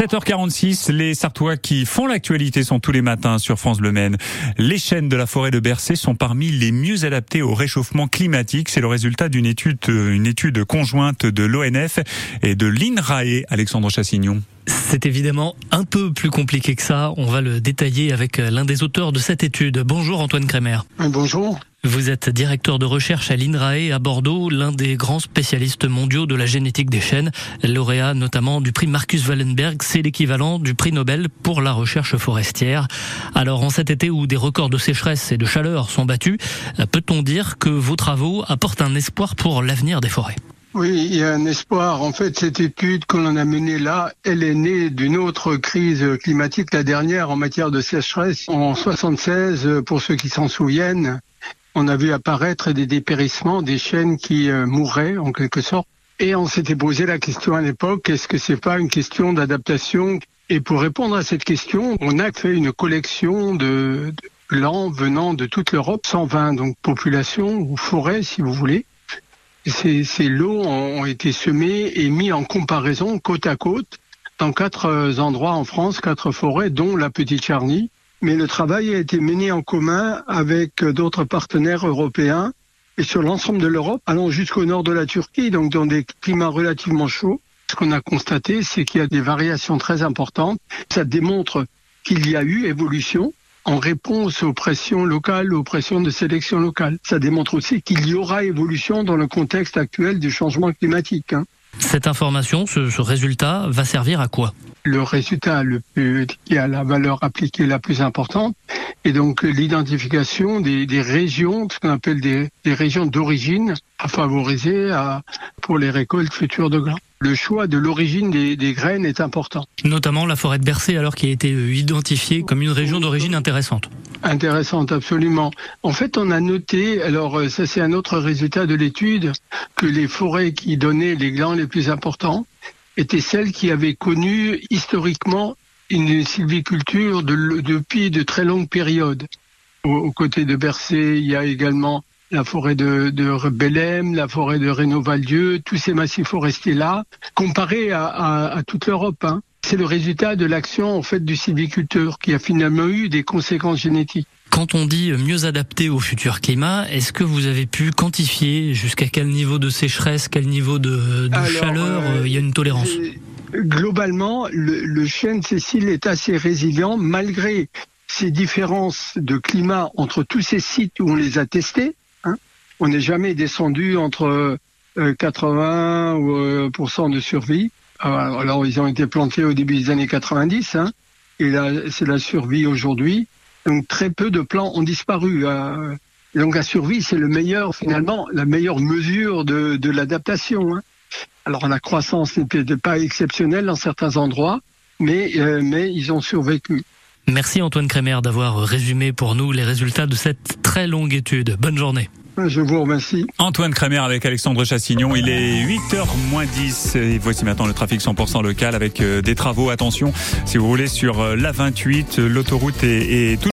7h46, les Sartois qui font l'actualité sont tous les matins sur France Bleu Maine. Les chênes de la forêt de Bercé sont parmi les mieux adaptés au réchauffement climatique. C'est le résultat d'une étude, une étude conjointe de l'ONF et de l'INRAE, Alexandre Chassignon. C'est évidemment un peu plus compliqué que ça. On va le détailler avec l'un des auteurs de cette étude. Bonjour Antoine Crémer. Bonjour. Vous êtes directeur de recherche à l'INRAE à Bordeaux, l'un des grands spécialistes mondiaux de la génétique des chênes, lauréat notamment du prix Marcus Wallenberg, c'est l'équivalent du prix Nobel pour la recherche forestière. Alors en cet été où des records de sécheresse et de chaleur sont battus, peut-on dire que vos travaux apportent un espoir pour l'avenir des forêts? Oui, il y a un espoir. En fait, cette étude qu'on a menée là, elle est née d'une autre crise climatique, la dernière en matière de sécheresse. En 76, pour ceux qui s'en souviennent, on a vu apparaître des dépérissements, des chênes qui euh, mouraient en quelque sorte. Et on s'était posé la question à l'époque, est-ce que c'est pas une question d'adaptation? Et pour répondre à cette question, on a fait une collection de, de venant de toute l'Europe, 120 donc populations ou forêts si vous voulez, ces, ces lots ont été semés et mis en comparaison côte à côte dans quatre euh, endroits en France, quatre forêts, dont la Petite Charny. Mais le travail a été mené en commun avec euh, d'autres partenaires européens et sur l'ensemble de l'Europe, allant jusqu'au nord de la Turquie, donc dans des climats relativement chauds. Ce qu'on a constaté, c'est qu'il y a des variations très importantes. Ça démontre qu'il y a eu évolution en réponse aux pressions locales, aux pressions de sélection locale. Ça démontre aussi qu'il y aura évolution dans le contexte actuel du changement climatique. Hein. Cette information, ce, ce, résultat, va servir à quoi? Le résultat le plus, qui a la valeur appliquée la plus importante est donc l'identification des, des, régions, ce qu'on appelle des, des régions d'origine à favoriser à, pour les récoltes futures de grains le choix de l'origine des, des, graines est important. Notamment la forêt de Bercé, alors qui a été euh, identifiée comme une région d'origine intéressante. Intéressante, absolument. En fait, on a noté, alors euh, ça c'est un autre résultat de l'étude, que les forêts qui donnaient les glands les plus importants étaient celles qui avaient connu historiquement une sylviculture de, depuis de très longues périodes. Aux côtés de Bercé, il y a également la forêt de, de Bellem, la forêt de Reno-Valdieu, tous ces massifs forestiers-là, comparés à toute l'Europe. Hein. C'est le résultat de l'action en fait du sylviculteur qui a finalement eu des conséquences génétiques. Quand on dit mieux adapté au futur climat, est-ce que vous avez pu quantifier jusqu'à quel niveau de sécheresse, quel niveau de, de Alors, chaleur euh, il y a une tolérance? Globalement, le, le chêne Cécile est assez résilient malgré ces différences de climat entre tous ces sites où on les a testés on n'est jamais descendu entre 80 euh, ou, euh, de survie. Alors ils ont été plantés au début des années 90, hein, et là c'est la survie aujourd'hui. Donc très peu de plants ont disparu. Euh. donc la survie, c'est le meilleur finalement, la meilleure mesure de, de l'adaptation. Hein. Alors la croissance n'était pas exceptionnelle dans certains endroits, mais mais ils ont survécu. Merci Antoine Crémer d'avoir résumé pour nous les résultats de cette très longue étude. Bonne journée. Je vous remercie. Antoine Crémer avec Alexandre Chassignon. Il est 8h moins 10 et voici maintenant le trafic 100% local avec euh, des travaux. Attention, si vous voulez, sur euh, la 28, l'autoroute est, est